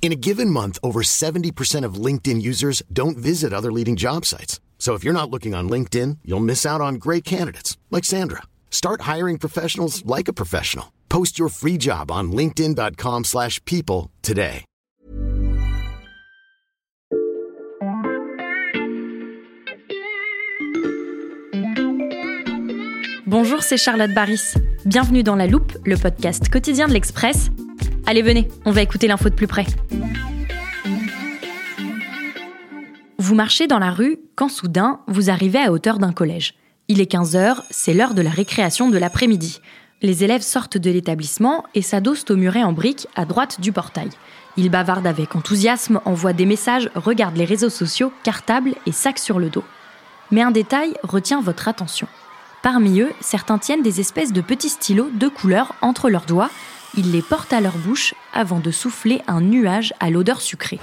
In a given month, over 70% of LinkedIn users don't visit other leading job sites. So if you're not looking on LinkedIn, you'll miss out on great candidates like Sandra. Start hiring professionals like a professional. Post your free job on linkedin.com/people today. Bonjour, c'est Charlotte Baris. Bienvenue dans La Loupe, le podcast quotidien de l'Express. Allez, venez, on va écouter l'info de plus près. Vous marchez dans la rue quand soudain, vous arrivez à hauteur d'un collège. Il est 15h, c'est l'heure de la récréation de l'après-midi. Les élèves sortent de l'établissement et s'adossent au muret en briques à droite du portail. Ils bavardent avec enthousiasme, envoient des messages, regardent les réseaux sociaux, cartables et sacs sur le dos. Mais un détail retient votre attention. Parmi eux, certains tiennent des espèces de petits stylos de couleur entre leurs doigts. Ils les portent à leur bouche avant de souffler un nuage à l'odeur sucrée.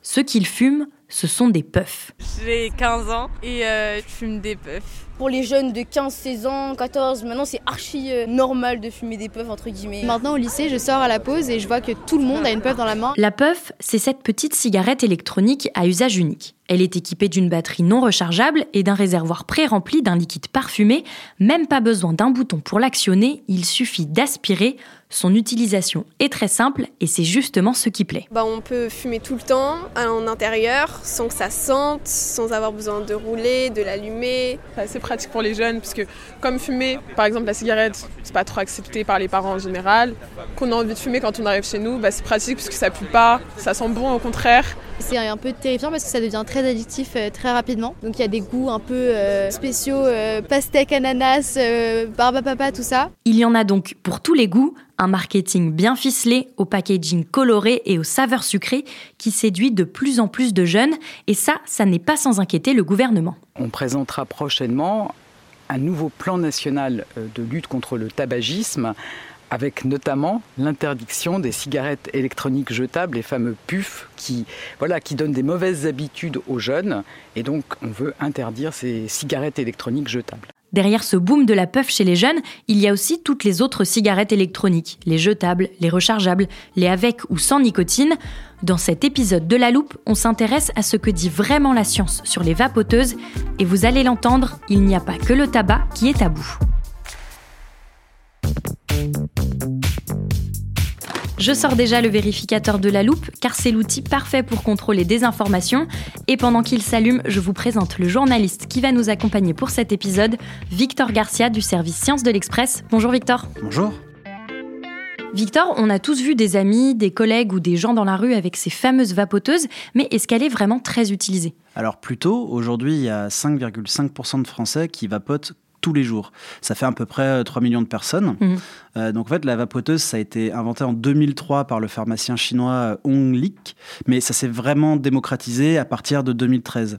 Ce qu'ils fument, ce sont des puffs. J'ai 15 ans et euh, je fume des puffs. Pour les jeunes de 15, 16 ans, 14, maintenant c'est archi euh, normal de fumer des puffs entre guillemets. Maintenant au lycée, je sors à la pause et je vois que tout le monde a une puff dans la main. La puff, c'est cette petite cigarette électronique à usage unique. Elle est équipée d'une batterie non rechargeable et d'un réservoir pré-rempli d'un liquide parfumé. Même pas besoin d'un bouton pour l'actionner, il suffit d'aspirer. Son utilisation est très simple et c'est justement ce qui plaît. Bah, on peut fumer tout le temps en intérieur sans que ça sente, sans avoir besoin de rouler, de l'allumer. C'est pratique pour les jeunes parce que comme fumer, par exemple la cigarette, c'est pas trop accepté par les parents en général. Qu'on a envie de fumer quand on arrive chez nous, bah, c'est pratique parce que ça pue pas, ça sent bon au contraire. C'est un peu terrifiant parce que ça devient très addictif euh, très rapidement. Donc il y a des goûts un peu euh, spéciaux, euh, pastèque, ananas, euh, barbe à papa, tout ça. Il y en a donc pour tous les goûts, un marketing bien ficelé, au packaging coloré et aux saveurs sucrées qui séduit de plus en plus de jeunes. Et ça, ça n'est pas sans inquiéter le gouvernement. On présentera prochainement un nouveau plan national euh, de lutte contre le tabagisme avec notamment l'interdiction des cigarettes électroniques jetables, les fameux puffs, qui, voilà, qui donnent des mauvaises habitudes aux jeunes. Et donc, on veut interdire ces cigarettes électroniques jetables. Derrière ce boom de la puff chez les jeunes, il y a aussi toutes les autres cigarettes électroniques, les jetables, les rechargeables, les avec ou sans nicotine. Dans cet épisode de La Loupe, on s'intéresse à ce que dit vraiment la science sur les vapoteuses, et vous allez l'entendre, il n'y a pas que le tabac qui est à bout. Je sors déjà le vérificateur de la loupe car c'est l'outil parfait pour contrôler des informations. Et pendant qu'il s'allume, je vous présente le journaliste qui va nous accompagner pour cet épisode, Victor Garcia du service Sciences de l'Express. Bonjour Victor. Bonjour. Victor, on a tous vu des amis, des collègues ou des gens dans la rue avec ces fameuses vapoteuses, mais est-ce qu'elle est vraiment très utilisée? Alors plutôt, aujourd'hui, il y a 5,5% de Français qui vapotent tous les jours. Ça fait à peu près 3 millions de personnes. Mhm. Euh, donc en fait, la vapoteuse, ça a été inventé en 2003 par le pharmacien chinois Hong Lik, mais ça s'est vraiment démocratisé à partir de 2013.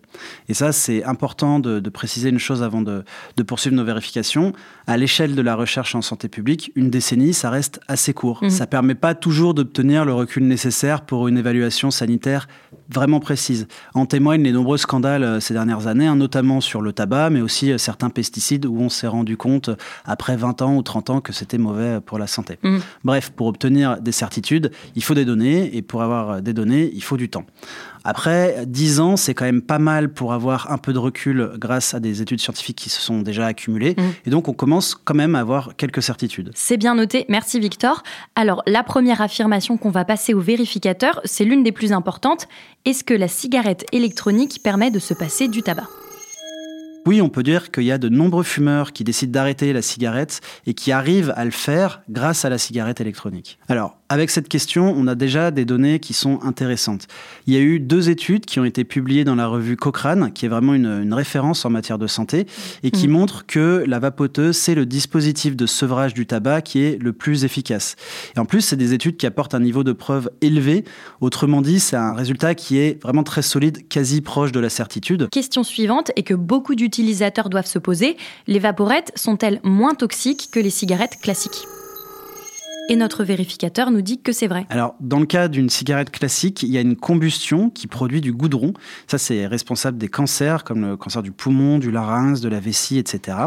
Et ça, c'est important de, de préciser une chose avant de, de poursuivre nos vérifications. À l'échelle de la recherche en santé publique, une décennie, ça reste assez court. Mhm. Ça permet pas toujours d'obtenir le recul nécessaire pour une évaluation sanitaire vraiment précise. En témoignent les nombreux scandales euh, ces dernières années, hein, notamment sur le tabac, mais aussi euh, certains pesticides où on s'est rendu compte après 20 ans ou 30 ans que c'était mauvais pour la santé. Mhm. Bref, pour obtenir des certitudes, il faut des données, et pour avoir euh, des données, il faut du temps. Après, 10 ans, c'est quand même pas mal pour avoir un peu de recul grâce à des études scientifiques qui se sont déjà accumulées. Mhm. Et donc, on commence quand même à avoir quelques certitudes. C'est bien noté, merci Victor. Alors, la première affirmation qu'on va passer au vérificateur, c'est l'une des plus importantes. Est-ce que la cigarette électronique permet de se passer du tabac? Oui, on peut dire qu'il y a de nombreux fumeurs qui décident d'arrêter la cigarette et qui arrivent à le faire grâce à la cigarette électronique. Alors, avec cette question, on a déjà des données qui sont intéressantes. Il y a eu deux études qui ont été publiées dans la revue Cochrane, qui est vraiment une, référence en matière de santé, et qui mmh. montrent que la vapoteuse, c'est le dispositif de sevrage du tabac qui est le plus efficace. Et en plus, c'est des études qui apportent un niveau de preuve élevé. Autrement dit, c'est un résultat qui est vraiment très solide, quasi proche de la certitude. Question suivante et que beaucoup d'utilisateurs doivent se poser, les vaporettes sont-elles moins toxiques que les cigarettes classiques? Et notre vérificateur nous dit que c'est vrai. Alors, dans le cas d'une cigarette classique, il y a une combustion qui produit du goudron. Ça, c'est responsable des cancers, comme le cancer du poumon, du larynx, de la vessie, etc.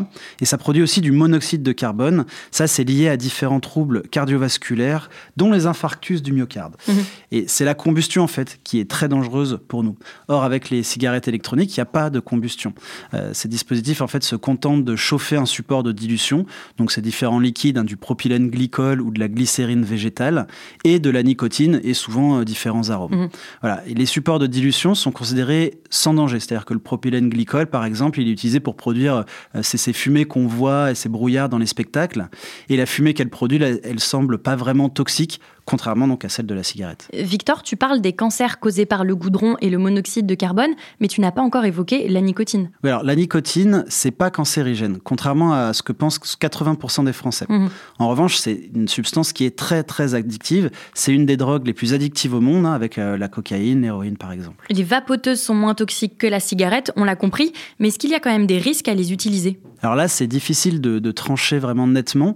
Et ça produit aussi du monoxyde de carbone. Ça, c'est lié à différents troubles cardiovasculaires, dont les infarctus du myocarde. Mhm. Et c'est la combustion, en fait, qui est très dangereuse pour nous. Or, avec les cigarettes électroniques, il n'y a pas de combustion. Euh, ces dispositifs, en fait, se contentent de chauffer un support de dilution. Donc, ces différents liquides, hein, du propylène glycol ou de la glycérine végétale et de la nicotine et souvent euh, différents arômes. Mhm. Voilà. Et les supports de dilution sont considérés sans danger. C'est-à-dire que le propylène glycol, par exemple, il est utilisé pour produire euh, ces, fumées qu'on voit et ces brouillards dans les spectacles. Et la fumée qu'elle produit, elle, elle semble pas vraiment toxique contrairement donc à celle de la cigarette. Victor, tu parles des cancers causés par le goudron et le monoxyde de carbone, mais tu n'as pas encore évoqué la nicotine. Oui, alors la nicotine, c'est pas cancérigène, contrairement à ce que pensent 80% des Français. Mhm. En revanche, c'est une substance qui est très très addictive. C'est une des drogues les plus addictives au monde, hein, avec euh, la cocaïne, l'héroïne par exemple. Les vapoteuses sont moins toxiques que la cigarette, on l'a compris, mais est-ce qu'il y a quand même des risques à les utiliser? Alors là, c'est difficile de, trancher vraiment nettement.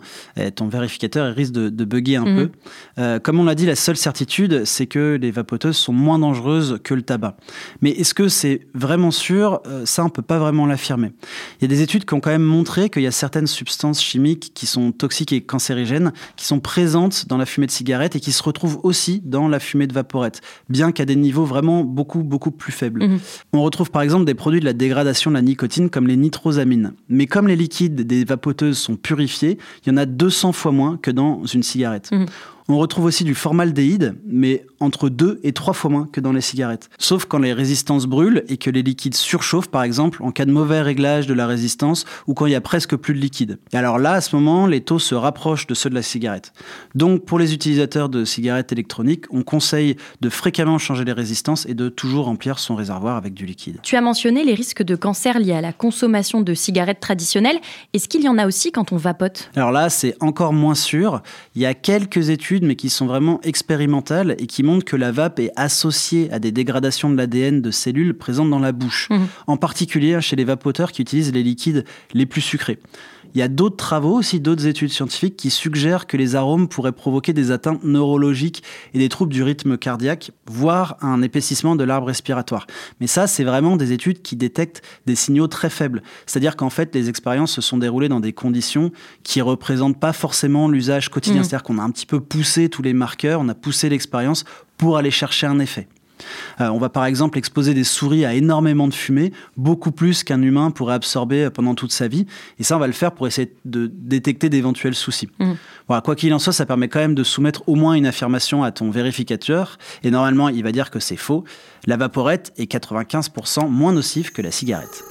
ton vérificateur risque de, de bugger un mhm. peu. Euh, comme on l'a dit, la seule certitude, c'est que les vapoteuses sont moins dangereuses que le tabac. Mais est-ce que c'est vraiment sûr? Euh, Ça, on ne peut pas vraiment l'affirmer. Il y a des études qui ont quand même montré qu'il y a certaines substances chimiques qui sont toxiques et cancérigènes, qui sont présentes dans la fumée de cigarette et qui se retrouvent aussi dans la fumée de vaporette, bien qu'à des niveaux vraiment beaucoup, beaucoup plus faibles. Mhm. On retrouve par exemple des produits de la dégradation de la nicotine comme les nitrosamines. Mais comme les liquides des vapoteuses sont purifiés, il y en a 200 fois moins que dans une cigarette. Mhm. On retrouve aussi du formaldéhyde, mais entre deux et trois fois moins que dans les cigarettes. Sauf quand les résistances brûlent et que les liquides surchauffent, par exemple, en cas de mauvais réglage de la résistance ou quand il y a presque plus de liquide. Et alors là, à ce moment, les taux se rapprochent de ceux de la cigarette. Donc, pour les utilisateurs de cigarettes électroniques, on conseille de fréquemment changer les résistances et de toujours remplir son réservoir avec du liquide. Tu as mentionné les risques de cancer liés à la consommation de cigarettes traditionnelles. Est-ce qu'il y en a aussi quand on vapote? Alors là, c'est encore moins sûr. Il y a quelques études mais qui sont vraiment expérimentales et qui montrent que la vape est associée à des dégradations de l'ADN de cellules présentes dans la bouche, mmh. en particulier chez les vapoteurs qui utilisent les liquides les plus sucrés. Il y a d'autres travaux aussi, d'autres études scientifiques qui suggèrent que les arômes pourraient provoquer des atteintes neurologiques et des troubles du rythme cardiaque, voire un épaississement de l'arbre respiratoire. Mais ça, c'est vraiment des études qui détectent des signaux très faibles. C'est-à-dire qu'en fait, les expériences se sont déroulées dans des conditions qui représentent pas forcément l'usage quotidien. Mmh. C'est-à-dire qu'on a un petit peu poussé tous les marqueurs, on a poussé l'expérience pour aller chercher un effet. Euh, on va par exemple exposer des souris à énormément de fumée, beaucoup plus qu'un humain pourrait absorber pendant toute sa vie. Et ça, on va le faire pour essayer de détecter d'éventuels soucis. Mmh. quoi qu'il en soit, ça permet quand même de soumettre au moins une affirmation à ton vérificateur. Et normalement, il va dire que c'est faux. La vaporette est 95% moins nocive que la cigarette.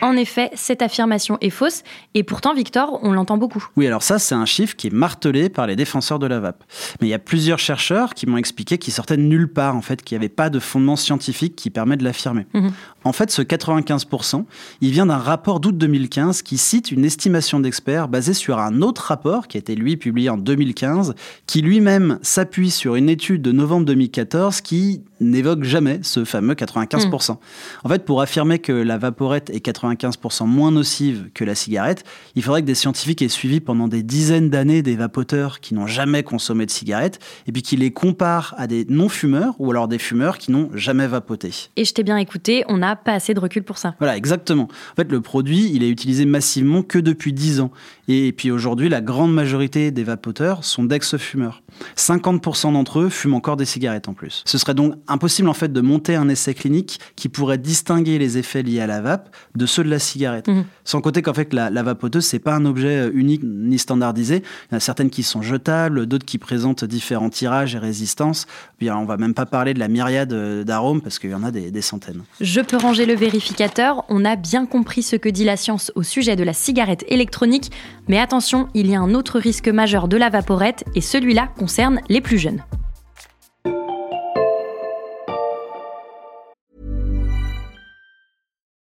En effet, cette affirmation est fausse, et pourtant, Victor, on l'entend beaucoup. Oui, alors ça, c'est un chiffre qui est martelé par les défenseurs de la vape. Mais il y a plusieurs chercheurs qui m'ont expliqué qu'il sortait de nulle part, en fait, qu'il n'y avait pas de fondement scientifique qui permet de l'affirmer. Mhm. En fait, ce 95%, il vient d'un rapport d'août 2015 qui cite une estimation d'experts basée sur un autre rapport qui a été, lui, publié en 2015, qui lui-même s'appuie sur une étude de novembre 2014 qui n'évoque jamais ce fameux 95%. Mhm. En fait, pour affirmer que la vaporette est 95 95% moins nocive que la cigarette, il faudrait que des scientifiques aient suivi pendant des dizaines d'années des vapoteurs qui n'ont jamais consommé de cigarettes et puis qu'ils les comparent à des non-fumeurs ou alors des fumeurs qui n'ont jamais vapoté. Et je t'ai bien écouté, on pas assez de recul pour ça. Voilà, exactement. En fait, le produit, il est utilisé massivement que depuis 10 ans. Et puis aujourd'hui, la grande majorité des vapoteurs sont d'ex-fumeurs. 50% d'entre eux fument encore des cigarettes en plus. Ce serait donc impossible en fait de monter un essai clinique qui pourrait distinguer les effets liés à la vape de ceux de la cigarette. Mmh. Sans compter qu'en fait la, la vapoteuse c'est pas un objet euh, unique ni standardisé. Il y en a certaines qui sont jetables, d'autres qui présentent différents tirages et résistances. Puis on va même pas parler de la myriade euh, d'arômes parce qu'il y en a des, des centaines. Je peux ranger le vérificateur, on a bien compris ce que dit la science au sujet de la cigarette électronique, mais attention, il y a un autre risque majeur de la vaporette et celui-là concerne les plus jeunes.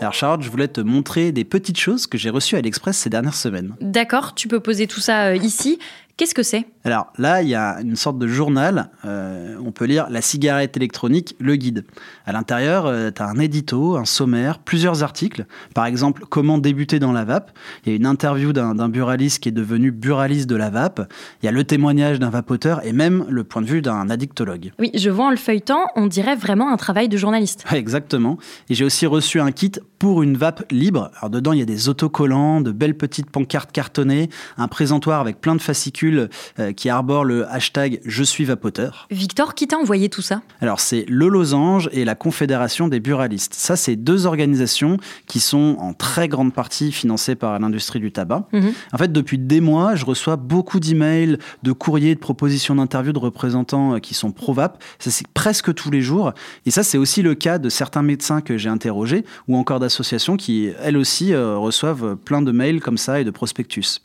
Alors Charlotte, je voulais te montrer des petites choses que j'ai reçues à l'Express ces dernières semaines. D'accord, tu peux poser tout ça euh, ici. Qu'est-ce que c'est? Alors là, il y a une sorte de journal. euh, on peut lire La cigarette électronique, le guide. À l'intérieur, tu as un édito, un sommaire, plusieurs articles. Par exemple, comment débuter dans la vape. Il y a une interview d'un buraliste qui est devenu buraliste de la vape. Il y a le témoignage d'un vapoteur et même le point de vue d'un addictologue. Oui, je vois en le feuilletant, on dirait vraiment un travail de journaliste. Ouais, Exactement. Et j'ai aussi reçu un kit pour une vape libre. Alors dedans, il y a des autocollants, de belles petites pancartes cartonnées, un présentoir avec plein de fascicules euh, qui arborent le hashtag Je suis vapoteur. Victor, qui t'a envoyé tout ça? Alors c'est le Losange et la Confédération des buralistes. Ça, c'est deux organisations qui sont en très grande partie financées par l'industrie du tabac. Mhm. En fait, depuis des mois, je reçois beaucoup d'emails, de courriers, de propositions d'interviews de représentants euh, qui sont pro-vape. Ça, c'est presque tous les jours. Et ça, c'est aussi le cas de certains médecins que j'ai interrogés ou encore d'associations qui, elles aussi, euh, reçoivent plein de mails comme ça et de prospectus.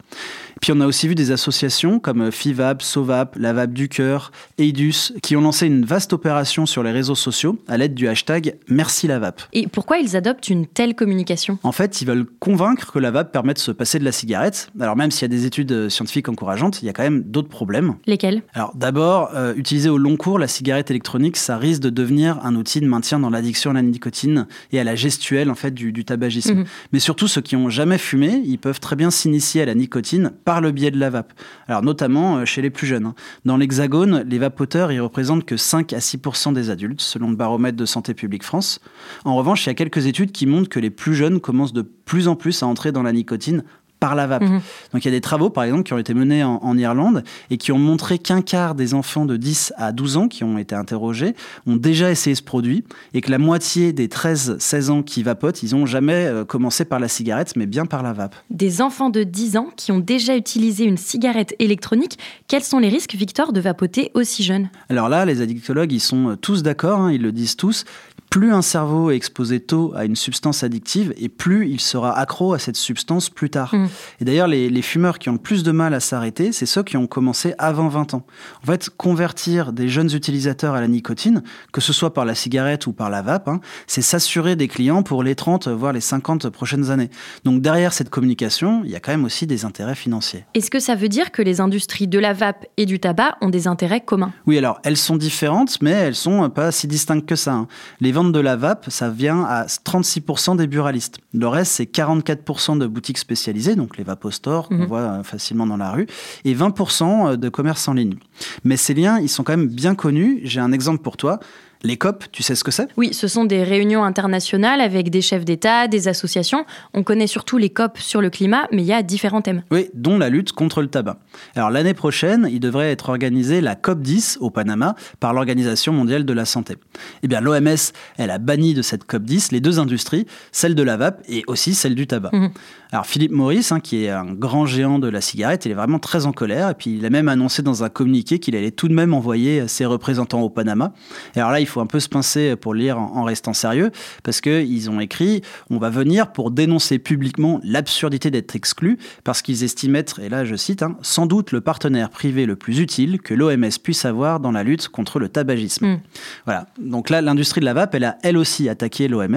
Puis on a aussi vu des associations comme FIVAP, SOVAP, la Vape du Cœur, EIDUS, qui ont lancé une vaste opération sur les réseaux sociaux à l'aide du hashtag Merci la vape. Et pourquoi ils adoptent une telle communication? En fait, ils veulent convaincre que la vape permet de se passer de la cigarette. Alors même s'il y a des études euh, scientifiques encourageantes, il y a quand même d'autres problèmes. Lesquels? Alors d'abord, euh, utilisée au long cours, la cigarette électronique, ça risque de devenir un outil de maintien dans l'addiction à la nicotine et à la gestuelle en fait du, du tabagisme. Mhm. Mais surtout ceux qui ont jamais fumé, ils peuvent très bien s'initier à la nicotine par le biais de la vape. Alors notamment euh, chez les plus jeunes. hein. Dans l'Hexagone, les vapoteurs, ils représentent que 5 à 6% des adultes, selon le baromètre de Santé publique France. En revanche, il y a quelques études qui montrent que les plus jeunes commencent de plus en plus à entrer dans la nicotine par la vape. Mhm. Donc il y a des travaux, par exemple, qui ont été menés en, en Irlande et qui ont montré qu'un quart des enfants de 10 à 12 ans qui ont été interrogés ont déjà essayé ce produit et que la moitié des 13-16 ans qui vapotent, ils n'ont jamais euh, commencé par la cigarette, mais bien par la vape. Des enfants de 10 ans qui ont déjà utilisé une cigarette électronique, quels sont les risques, Victor, de vapoter aussi jeune? Alors là, les addictologues, ils sont euh, tous d'accord, hein, ils le disent tous. Plus un cerveau est exposé tôt à une substance addictive, et plus il sera accro à cette substance plus tard. Mm. Et d'ailleurs, les, les fumeurs qui ont le plus de mal à s'arrêter, c'est ceux qui ont commencé avant 20 ans. En fait, convertir des jeunes utilisateurs à la nicotine, que ce soit par la cigarette ou par la vape, hein, c'est s'assurer des clients pour les 30, voire les 50 prochaines années. Donc derrière cette communication, il y a quand même aussi des intérêts financiers. Est-ce que ça veut dire que les industries de la vape et du tabac ont des intérêts communs? Oui, alors elles sont différentes, mais elles sont pas si distinctes que ça. hein. Les ventes de la vape, ça vient à 36% des buralistes. Le reste, c'est 44% de boutiques spécialisées, donc les vapostores qu'on Mhm. voit euh, facilement dans la rue, et 20% de commerce en ligne. Mais ces liens, ils sont quand même bien connus. J'ai un exemple pour toi. Les COP, tu sais ce que c'est? Oui, ce sont des réunions internationales avec des chefs d'État, des associations. On connaît surtout les COP sur le climat, mais il y a différents thèmes. Oui, dont la lutte contre le tabac. Alors l'année prochaine, il devrait être organisé la COP10 au Panama par l'Organisation mondiale de la santé. Eh bien, l'OMS, elle a banni de cette COP10 les deux industries, celle de la vape et aussi celle du tabac. Mhm. Alors Philippe Maurice, hein, qui est un grand géant de la cigarette, il est vraiment très en colère et puis il a même annoncé dans un communiqué qu'il allait tout de même envoyer ses représentants au Panama. Et alors là, il faut un peu se pincer pour lire en, en restant sérieux parce qu'ils ont écrit on va venir pour dénoncer publiquement l'absurdité d'être exclu parce qu'ils estiment être, et là je cite, hein, sans doute le partenaire privé le plus utile que l'OMS puisse avoir dans la lutte contre le tabagisme. Mm. Voilà. Donc là, l'industrie de la vape, elle a elle aussi attaqué l'OMS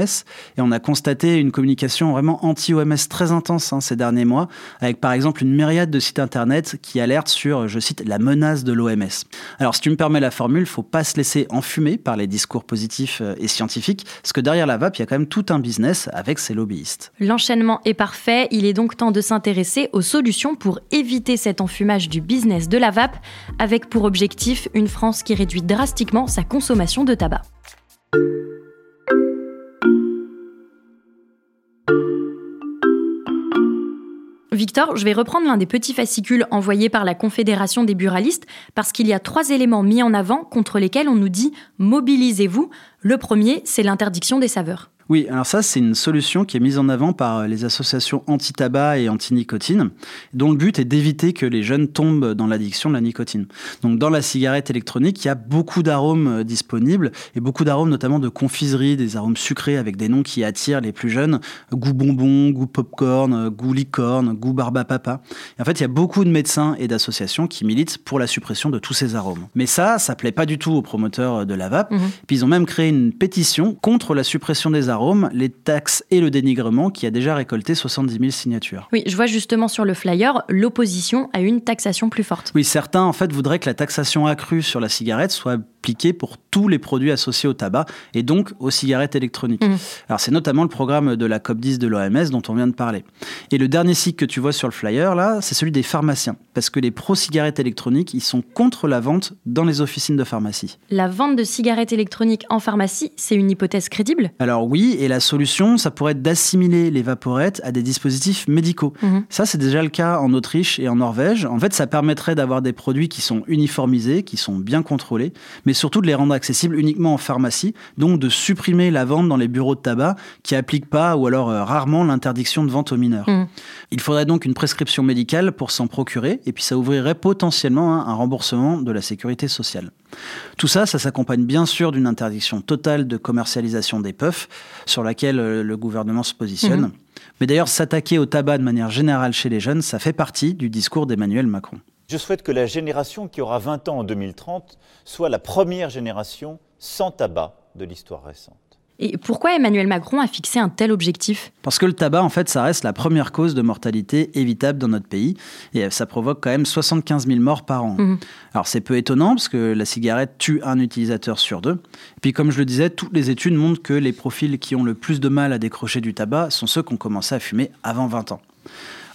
et on a constaté une communication vraiment anti-OMS très intense hein, ces derniers mois, avec par exemple une myriade de sites internet qui alertent sur, je cite, la menace de l'OMS. Alors si tu me permets la formule, faut pas se laisser enfumer par les discours positifs euh, et scientifiques, parce que derrière la vape, il y a quand même tout un business avec ses lobbyistes. L'enchaînement est parfait, il est donc temps de s'intéresser aux solutions pour éviter cet enfumage du business de la vape, avec pour objectif une France qui réduit drastiquement sa consommation de tabac. Victor, je vais reprendre l'un des petits fascicules envoyés par la Confédération des buralistes parce qu'il y a trois éléments mis en avant contre lesquels on nous dit mobilisez-vous. Le premier, c'est l'interdiction des saveurs. Oui, alors ça, c'est une solution qui est mise en avant par les associations anti-tabac et anti-nicotine, dont le but est d'éviter que les jeunes tombent dans l'addiction de la nicotine. Donc, dans la cigarette électronique, il y a beaucoup d'arômes euh, disponibles, et beaucoup d'arômes notamment de confiserie, des arômes sucrés avec des noms qui attirent les plus jeunes, goût bonbon, goût popcorn, euh, goût licorne, goût barba papa. en fait, il y a beaucoup de médecins et d'associations qui militent pour la suppression de tous ces arômes. Mais ça, ça plaît pas du tout aux promoteurs de la vape. Mhm. Puis ils ont même créé une pétition contre la suppression des arômes les taxes et le dénigrement qui a déjà récolté 70 000 signatures. Oui, je vois justement sur le flyer l'opposition à une taxation plus forte. Oui, certains en fait voudraient que la taxation accrue sur la cigarette soit appliquée pour tous les produits associés au tabac et donc aux cigarettes électroniques. Mmh. Alors c'est notamment le programme de la COP10 de l'OMS dont on vient de parler. Et le dernier cycle que tu vois sur le flyer là, c'est celui des pharmaciens parce que les pro-cigarettes électroniques, ils sont contre la vente dans les officines de pharmacie. La vente de cigarettes électroniques en pharmacie, c'est une hypothèse crédible? Alors oui, et la solution, ça pourrait être d'assimiler les vaporettes à des dispositifs médicaux. Mmh. Ça, c'est déjà le cas en Autriche et en Norvège. En fait, ça permettrait d'avoir des produits qui sont uniformisés, qui sont bien contrôlés, mais surtout de les rendre accessibles uniquement en pharmacie, donc de supprimer la vente dans les bureaux de tabac qui appliquent pas ou alors euh, rarement l'interdiction de vente aux mineurs. Mmh. Il faudrait donc une prescription médicale pour s'en procurer, et puis ça ouvrirait potentiellement hein, un remboursement de la sécurité sociale. Tout ça, ça s'accompagne bien sûr d'une interdiction totale de commercialisation des puffs, sur laquelle euh, le gouvernement se positionne. Mmh. Mais d'ailleurs, s'attaquer au tabac de manière générale chez les jeunes, ça fait partie du discours d'Emmanuel Macron. Je souhaite que la génération qui aura 20 ans en 2030 soit la première génération sans tabac de l'histoire récente. Et pourquoi Emmanuel Macron a fixé un tel objectif? Parce que le tabac, en fait, ça reste la première cause de mortalité évitable dans notre pays. Et ça provoque quand même 75 000 morts par an. Mhm. Alors c'est peu étonnant, parce que la cigarette tue un utilisateur sur deux. Et puis comme je le disais, toutes les études montrent que les profils qui ont le plus de mal à décrocher du tabac sont ceux qui ont commencé à fumer avant 20 ans.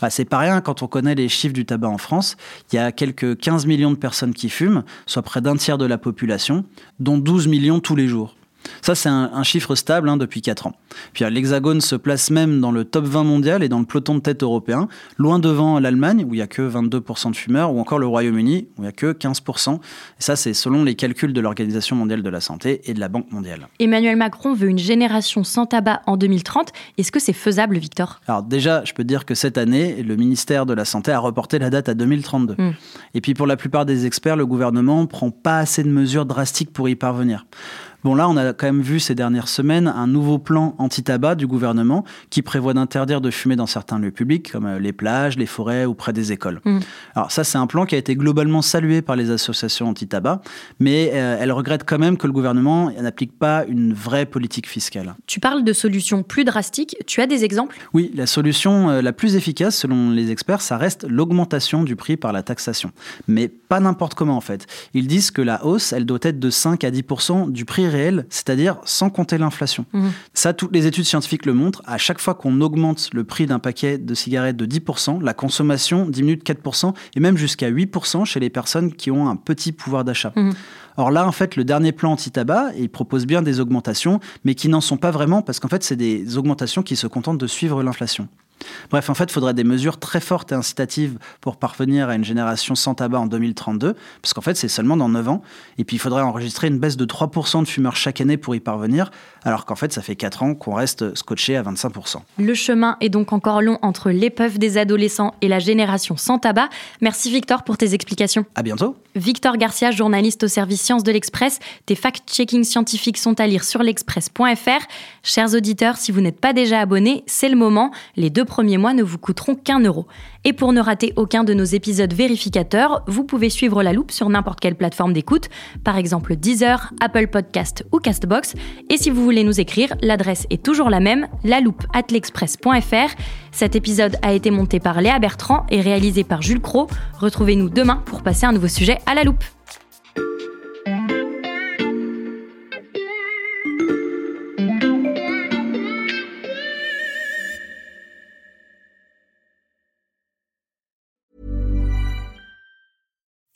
c'est pas rien quand on connaît les chiffres du tabac en France. Il y a quelques 15 millions de personnes qui fument, soit près d'un tiers de la population, dont 12 millions tous les jours. Ça, c'est un, chiffre stable hein, depuis 4 ans. Puis l'Hexagone se place même dans le top 20 mondial et dans le peloton de tête européen, loin devant l'Allemagne, où il n'y a que 22% de fumeurs, ou encore le Royaume-Uni, où il n'y a que 15%. Et ça, c'est selon les calculs de l'Organisation mondiale de la santé et de la Banque mondiale. Emmanuel Macron veut une génération sans tabac en 2030. Est-ce que c'est faisable, Victor? Alors déjà, je peux dire que cette année, le ministère de la Santé a reporté la date à 2032. Hmm. Et puis pour la plupart des experts, le gouvernement ne prend pas assez de mesures drastiques pour y parvenir. Bon, là, on a quand même vu ces dernières semaines un nouveau plan anti-tabac du gouvernement qui prévoit d'interdire de fumer dans certains lieux publics, comme euh, les plages, les forêts ou près des écoles. Mmh. Alors ça, c'est un plan qui a été globalement salué par les associations anti-tabac, mais euh, elles regrettent quand même que le gouvernement n'applique pas une vraie politique fiscale. Tu parles de solutions plus drastiques. Tu as des exemples? Oui, la solution euh, la plus efficace, selon les experts, ça reste l'augmentation du prix par la taxation. Mais pas n'importe comment, en fait. Ils disent que la hausse, elle doit être de 5 à 10% du prix réel, c'est-à-dire sans compter l'inflation. Mmh. Ça, toutes les études scientifiques le montrent. À chaque fois qu'on augmente le prix d'un paquet de cigarettes de 10%, la consommation diminue de 4% et même jusqu'à 8% chez les personnes qui ont un petit pouvoir d'achat. Mmh. Or là, en fait, le dernier plan anti-tabac, il propose bien des augmentations, mais qui n'en sont pas vraiment parce qu'en fait, c'est des augmentations qui se contentent de suivre l'inflation. Bref, en fait, il faudrait des mesures très fortes et incitatives pour parvenir à une génération sans tabac en 2032, parce qu'en fait, c'est seulement dans 9 ans. Et puis, il faudrait enregistrer une baisse de 3% de fumeurs chaque année pour y parvenir, alors qu'en fait, ça fait 4 ans qu'on reste scotché à 25%. Le chemin est donc encore long entre l'épreuve des adolescents et la génération sans tabac. Merci Victor pour tes explications. À bientôt. Victor Garcia, journaliste au service Sciences de l'Express. Tes fact-checking scientifiques sont à lire sur l'express.fr. Chers auditeurs, si vous n'êtes pas déjà abonnés, c'est le moment. Les deux premiers mois ne vous coûteront qu'un euro. Et pour ne rater aucun de nos épisodes vérificateurs, vous pouvez suivre la loupe sur n'importe quelle plateforme d'écoute, par exemple Deezer, Apple Podcast ou Castbox. Et si vous voulez nous écrire, l'adresse est toujours la même, la loupe at l'express.fr. Cet épisode a été monté par Léa Bertrand et réalisé par Jules Cro. Retrouvez-nous demain pour passer un nouveau sujet à la loupe.